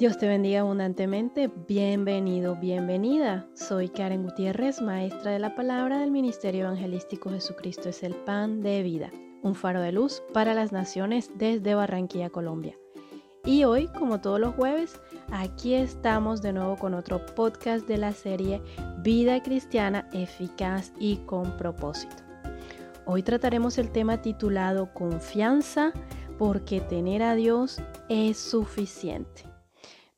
Dios te bendiga abundantemente. Bienvenido, bienvenida. Soy Karen Gutiérrez, maestra de la palabra del Ministerio Evangelístico Jesucristo es el pan de vida, un faro de luz para las naciones desde Barranquilla, Colombia. Y hoy, como todos los jueves, aquí estamos de nuevo con otro podcast de la serie Vida Cristiana Eficaz y con propósito. Hoy trataremos el tema titulado Confianza porque tener a Dios es suficiente.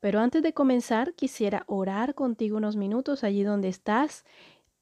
Pero antes de comenzar, quisiera orar contigo unos minutos allí donde estás.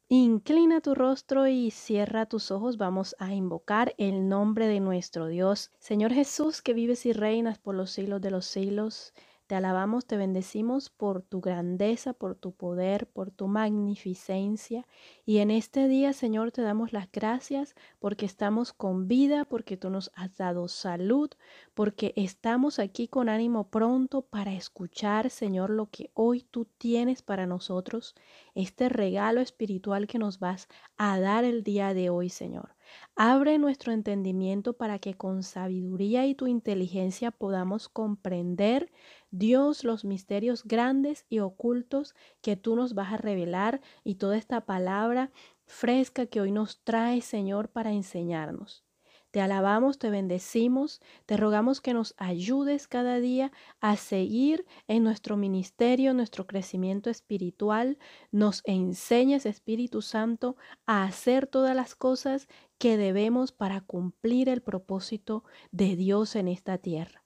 Inclina tu rostro y cierra tus ojos. Vamos a invocar el nombre de nuestro Dios. Señor Jesús, que vives y reinas por los siglos de los siglos. Te alabamos, te bendecimos por tu grandeza, por tu poder, por tu magnificencia. Y en este día, Señor, te damos las gracias porque estamos con vida, porque tú nos has dado salud, porque estamos aquí con ánimo pronto para escuchar, Señor, lo que hoy tú tienes para nosotros, este regalo espiritual que nos vas a dar el día de hoy, Señor. Abre nuestro entendimiento para que con sabiduría y tu inteligencia podamos comprender, Dios, los misterios grandes y ocultos que tú nos vas a revelar y toda esta palabra fresca que hoy nos trae, Señor, para enseñarnos. Te alabamos, te bendecimos, te rogamos que nos ayudes cada día a seguir en nuestro ministerio, nuestro crecimiento espiritual, nos enseñes, Espíritu Santo, a hacer todas las cosas que debemos para cumplir el propósito de Dios en esta tierra.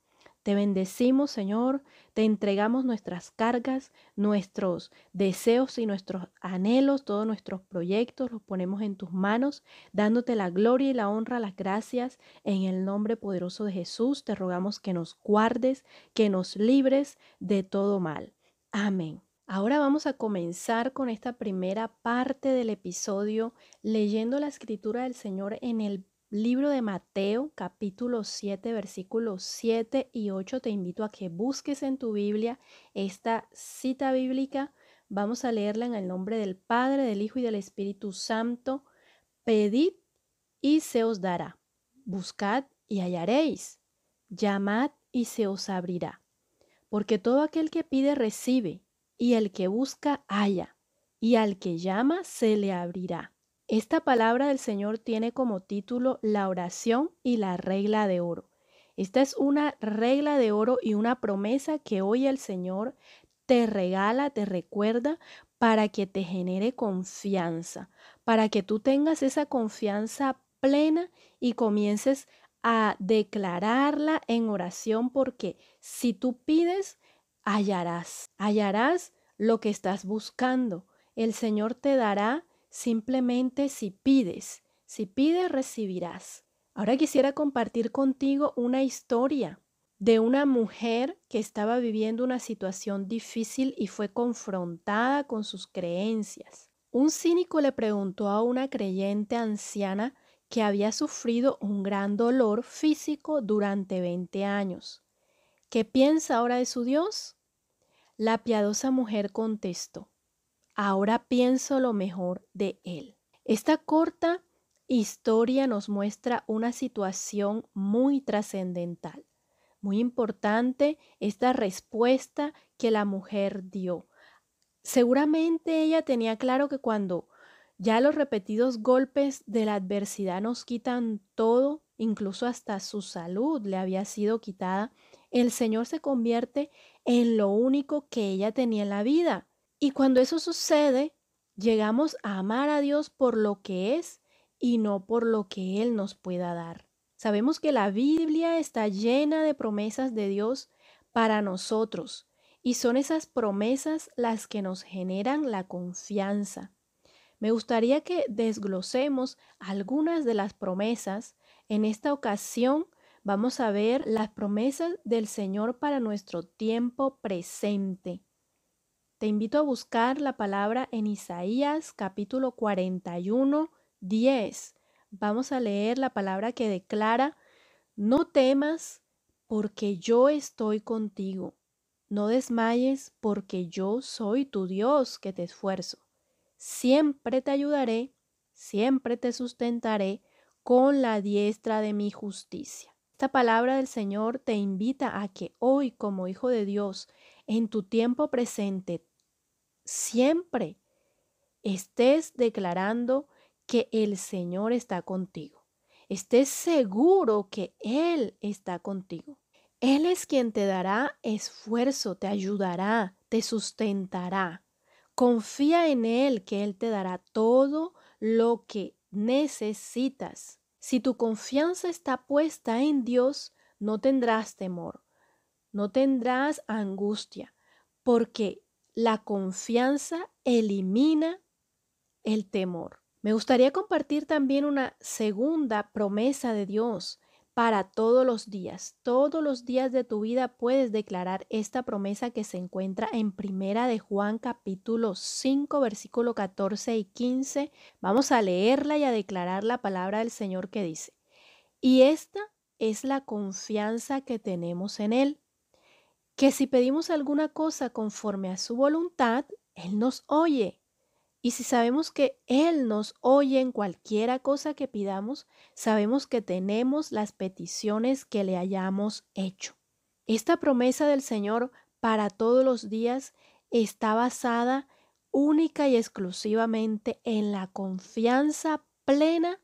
Te bendecimos, Señor, te entregamos nuestras cargas, nuestros deseos y nuestros anhelos, todos nuestros proyectos, los ponemos en tus manos, dándote la gloria y la honra, las gracias. En el nombre poderoso de Jesús, te rogamos que nos guardes, que nos libres de todo mal. Amén. Ahora vamos a comenzar con esta primera parte del episodio leyendo la escritura del Señor en el Libro de Mateo, capítulo 7, versículos 7 y 8. Te invito a que busques en tu Biblia esta cita bíblica. Vamos a leerla en el nombre del Padre, del Hijo y del Espíritu Santo. Pedid y se os dará. Buscad y hallaréis. Llamad y se os abrirá. Porque todo aquel que pide recibe, y el que busca halla, y al que llama se le abrirá. Esta palabra del Señor tiene como título la oración y la regla de oro. Esta es una regla de oro y una promesa que hoy el Señor te regala, te recuerda para que te genere confianza, para que tú tengas esa confianza plena y comiences a declararla en oración porque si tú pides, hallarás, hallarás lo que estás buscando. El Señor te dará simplemente si pides. Si pides, recibirás. Ahora quisiera compartir contigo una historia de una mujer que estaba viviendo una situación difícil y fue confrontada con sus creencias. Un cínico le preguntó a una creyente anciana que había sufrido un gran dolor físico durante 20 años. ¿Qué piensa ahora de su Dios? La piadosa mujer contestó, ahora pienso lo mejor de él. Esta corta historia nos muestra una situación muy trascendental, muy importante esta respuesta que la mujer dio. Seguramente ella tenía claro que cuando ya los repetidos golpes de la adversidad nos quitan todo, incluso hasta su salud le había sido quitada, el Señor se convierte en lo único que ella tenía en la vida, y cuando eso sucede, llegamos a amar a Dios por lo que es y no por lo que Él nos pueda dar. Sabemos que la Biblia está llena de promesas de Dios para nosotros y son esas promesas las que nos generan la confianza. Me gustaría que desglosemos algunas de las promesas. En esta ocasión vamos a ver las promesas del Señor para nuestro tiempo presente. Te invito a buscar la palabra en Isaías capítulo 41, 10. Vamos a leer la palabra que declara, no temas porque yo estoy contigo. No desmayes porque yo soy tu Dios que te esfuerzo. Siempre te ayudaré, siempre te sustentaré con la diestra de mi justicia. Esta palabra del Señor te invita a que hoy como hijo de Dios en tu tiempo presente siempre estés declarando que el Señor está contigo. Estés seguro que Él está contigo. Él es quien te dará esfuerzo, te ayudará, te sustentará. Confía en Él que Él te dará todo lo que necesitas. Si tu confianza está puesta en Dios, no tendrás temor, no tendrás angustia, porque la confianza elimina el temor. Me gustaría compartir también una segunda promesa de Dios para todos los días. Todos los días de tu vida puedes declarar esta promesa que se encuentra en Primera de Juan capítulo 5 versículo 14 y 15. Vamos a leerla y a declarar la palabra del Señor que dice, y esta es la confianza que tenemos en Él que si pedimos alguna cosa conforme a su voluntad, Él nos oye. Y si sabemos que Él nos oye en cualquiera cosa que pidamos, sabemos que tenemos las peticiones que le hayamos hecho. Esta promesa del Señor para todos los días está basada única y exclusivamente en la confianza plena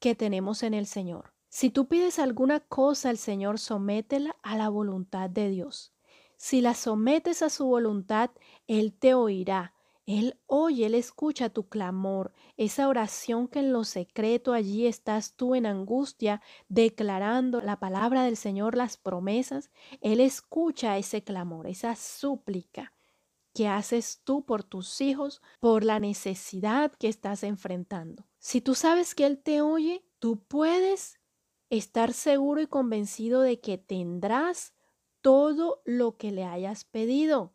que tenemos en el Señor. Si tú pides alguna cosa al Señor, sométela a la voluntad de Dios. Si la sometes a su voluntad, Él te oirá. Él oye, Él escucha tu clamor, esa oración que en lo secreto allí estás tú en angustia, declarando la palabra del Señor, las promesas. Él escucha ese clamor, esa súplica que haces tú por tus hijos, por la necesidad que estás enfrentando. Si tú sabes que Él te oye, tú puedes estar seguro y convencido de que tendrás todo lo que le hayas pedido.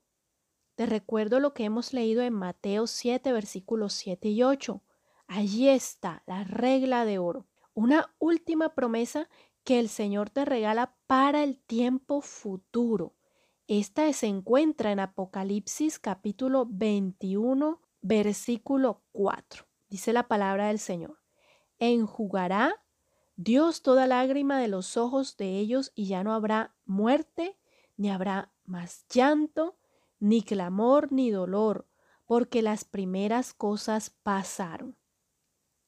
Te recuerdo lo que hemos leído en Mateo 7, versículos 7 y 8. Allí está la regla de oro, una última promesa que el Señor te regala para el tiempo futuro. Esta se encuentra en Apocalipsis capítulo 21, versículo 4. Dice la palabra del Señor. Enjugará Dios toda lágrima de los ojos de ellos y ya no habrá muerte, ni habrá más llanto, ni clamor, ni dolor, porque las primeras cosas pasaron.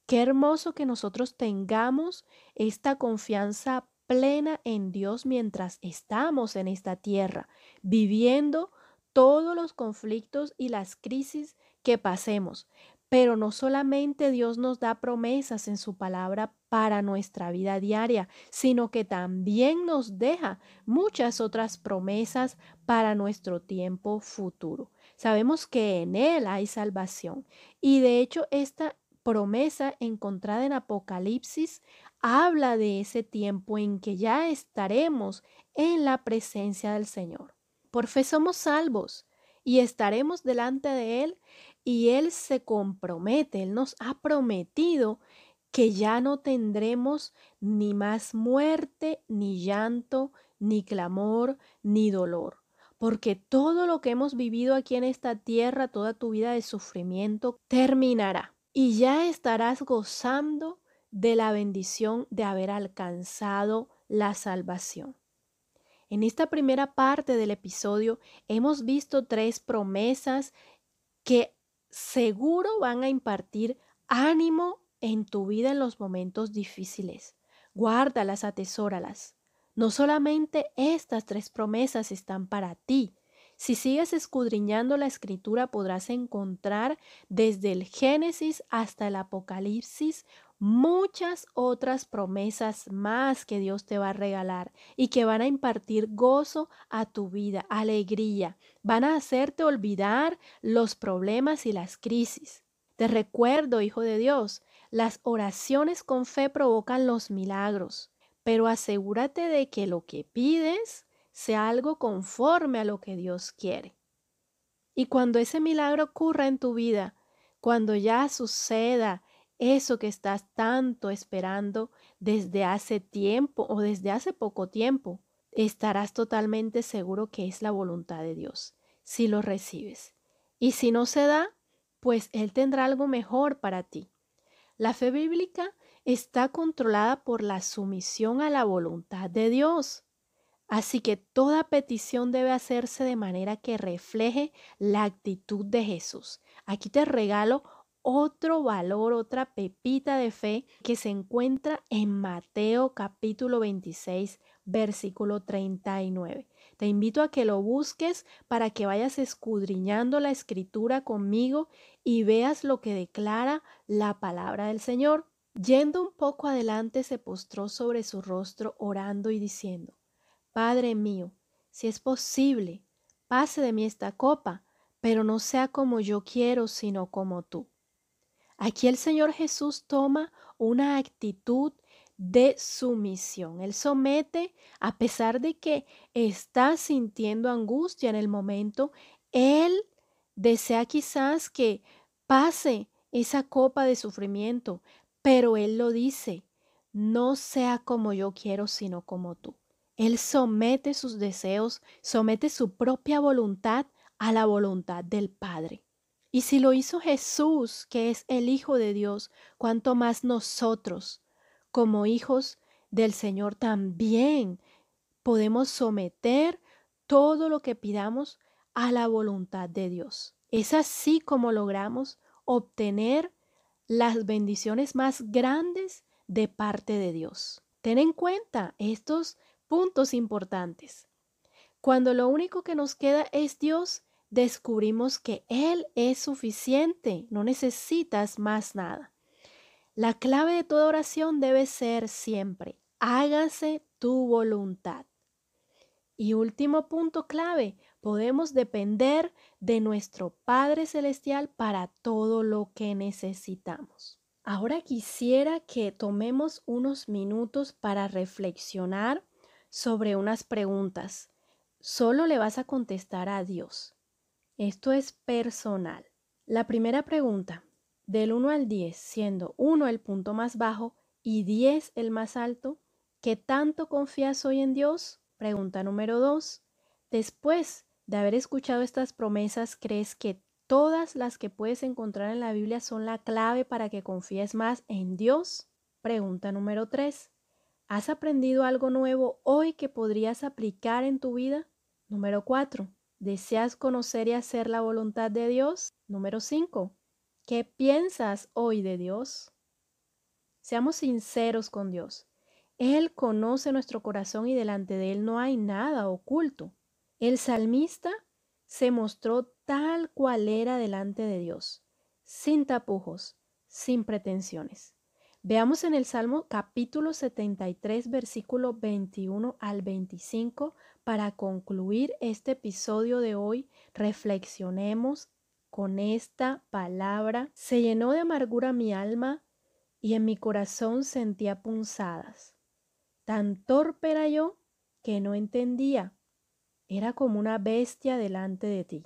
Qué hermoso que nosotros tengamos esta confianza plena en Dios mientras estamos en esta tierra, viviendo todos los conflictos y las crisis que pasemos, pero no solamente Dios nos da promesas en su palabra para nuestra vida diaria, sino que también nos deja muchas otras promesas para nuestro tiempo futuro. Sabemos que en Él hay salvación y de hecho esta promesa encontrada en Apocalipsis habla de ese tiempo en que ya estaremos en la presencia del Señor. Por fe somos salvos y estaremos delante de Él y Él se compromete, Él nos ha prometido que ya no tendremos ni más muerte, ni llanto, ni clamor, ni dolor. Porque todo lo que hemos vivido aquí en esta tierra, toda tu vida de sufrimiento, terminará. Y ya estarás gozando de la bendición de haber alcanzado la salvación. En esta primera parte del episodio hemos visto tres promesas que seguro van a impartir ánimo en tu vida en los momentos difíciles. Guárdalas, atesóralas. No solamente estas tres promesas están para ti. Si sigues escudriñando la escritura podrás encontrar desde el Génesis hasta el Apocalipsis muchas otras promesas más que Dios te va a regalar y que van a impartir gozo a tu vida, alegría, van a hacerte olvidar los problemas y las crisis. Te recuerdo, Hijo de Dios, las oraciones con fe provocan los milagros, pero asegúrate de que lo que pides sea algo conforme a lo que Dios quiere. Y cuando ese milagro ocurra en tu vida, cuando ya suceda eso que estás tanto esperando desde hace tiempo o desde hace poco tiempo, estarás totalmente seguro que es la voluntad de Dios, si lo recibes. Y si no se da, pues Él tendrá algo mejor para ti. La fe bíblica está controlada por la sumisión a la voluntad de Dios. Así que toda petición debe hacerse de manera que refleje la actitud de Jesús. Aquí te regalo otro valor, otra pepita de fe que se encuentra en Mateo capítulo 26, versículo 39. Te invito a que lo busques para que vayas escudriñando la escritura conmigo y veas lo que declara la palabra del Señor. Yendo un poco adelante se postró sobre su rostro orando y diciendo, Padre mío, si es posible, pase de mí esta copa, pero no sea como yo quiero, sino como tú. Aquí el Señor Jesús toma una actitud de sumisión. Él somete, a pesar de que está sintiendo angustia en el momento, Él desea quizás que pase esa copa de sufrimiento, pero Él lo dice, no sea como yo quiero, sino como tú. Él somete sus deseos, somete su propia voluntad a la voluntad del Padre. Y si lo hizo Jesús, que es el Hijo de Dios, cuanto más nosotros, como hijos del Señor, también podemos someter todo lo que pidamos a la voluntad de Dios. Es así como logramos obtener las bendiciones más grandes de parte de Dios. Ten en cuenta estos puntos importantes. Cuando lo único que nos queda es Dios, descubrimos que Él es suficiente, no necesitas más nada. La clave de toda oración debe ser siempre, hágase tu voluntad. Y último punto clave, podemos depender de nuestro Padre Celestial para todo lo que necesitamos. Ahora quisiera que tomemos unos minutos para reflexionar sobre unas preguntas. Solo le vas a contestar a Dios. Esto es personal. La primera pregunta, del 1 al 10, siendo 1 el punto más bajo y 10 el más alto, ¿qué tanto confías hoy en Dios? Pregunta número 2. Después de haber escuchado estas promesas, ¿crees que todas las que puedes encontrar en la Biblia son la clave para que confíes más en Dios? Pregunta número 3. ¿Has aprendido algo nuevo hoy que podrías aplicar en tu vida? Número 4. ¿Deseas conocer y hacer la voluntad de Dios? Número 5. ¿Qué piensas hoy de Dios? Seamos sinceros con Dios. Él conoce nuestro corazón y delante de Él no hay nada oculto. El salmista se mostró tal cual era delante de Dios, sin tapujos, sin pretensiones. Veamos en el Salmo capítulo 73, versículo 21 al 25, para concluir este episodio de hoy, reflexionemos con esta palabra. Se llenó de amargura mi alma y en mi corazón sentía punzadas. Tan torpe era yo que no entendía. Era como una bestia delante de ti.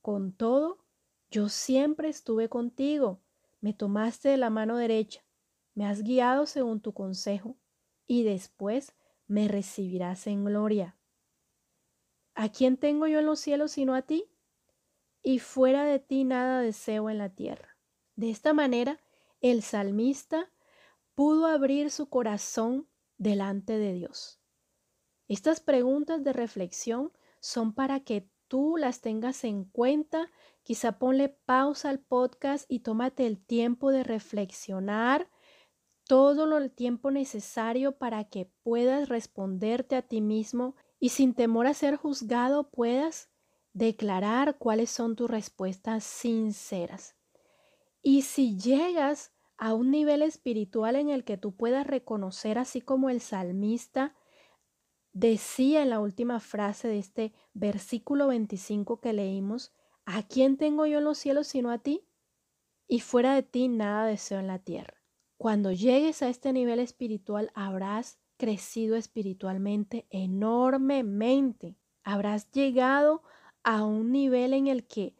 Con todo, yo siempre estuve contigo. Me tomaste de la mano derecha, me has guiado según tu consejo, y después me recibirás en gloria. ¿A quién tengo yo en los cielos sino a ti? y fuera de ti nada deseo en la tierra. De esta manera, el salmista pudo abrir su corazón delante de Dios. Estas preguntas de reflexión son para que tú las tengas en cuenta. Quizá ponle pausa al podcast y tómate el tiempo de reflexionar todo el tiempo necesario para que puedas responderte a ti mismo y sin temor a ser juzgado puedas declarar cuáles son tus respuestas sinceras. Y si llegas a un nivel espiritual en el que tú puedas reconocer, así como el salmista decía en la última frase de este versículo 25 que leímos, ¿a quién tengo yo en los cielos sino a ti? Y fuera de ti nada deseo en la tierra. Cuando llegues a este nivel espiritual habrás crecido espiritualmente enormemente. Habrás llegado a un nivel en el que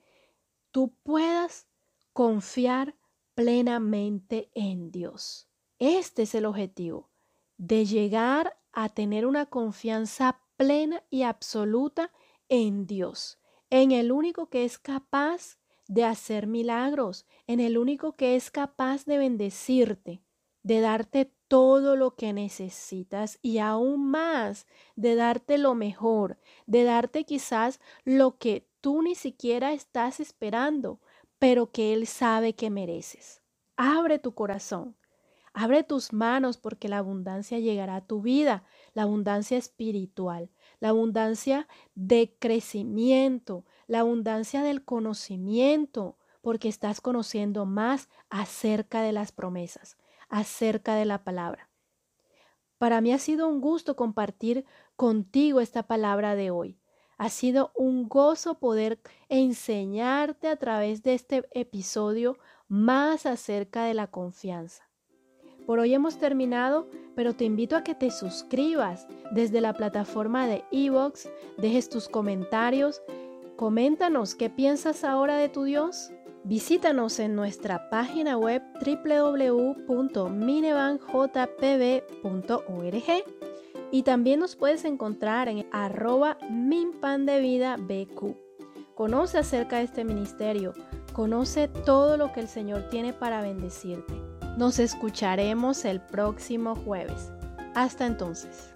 tú puedas confiar plenamente en Dios. Este es el objetivo, de llegar a tener una confianza plena y absoluta en Dios, en el único que es capaz de hacer milagros, en el único que es capaz de bendecirte, de darte todo lo que necesitas y aún más de darte lo mejor, de darte quizás lo que tú ni siquiera estás esperando, pero que Él sabe que mereces. Abre tu corazón, abre tus manos porque la abundancia llegará a tu vida, la abundancia espiritual, la abundancia de crecimiento, la abundancia del conocimiento, porque estás conociendo más acerca de las promesas acerca de la palabra. Para mí ha sido un gusto compartir contigo esta palabra de hoy. Ha sido un gozo poder enseñarte a través de este episodio más acerca de la confianza. Por hoy hemos terminado, pero te invito a que te suscribas desde la plataforma de Evox, dejes tus comentarios, coméntanos qué piensas ahora de tu Dios. Visítanos en nuestra página web www.minevanjpb.org y también nos puedes encontrar en arroba minpandevidabq. Conoce acerca de este ministerio, conoce todo lo que el Señor tiene para bendecirte. Nos escucharemos el próximo jueves. Hasta entonces.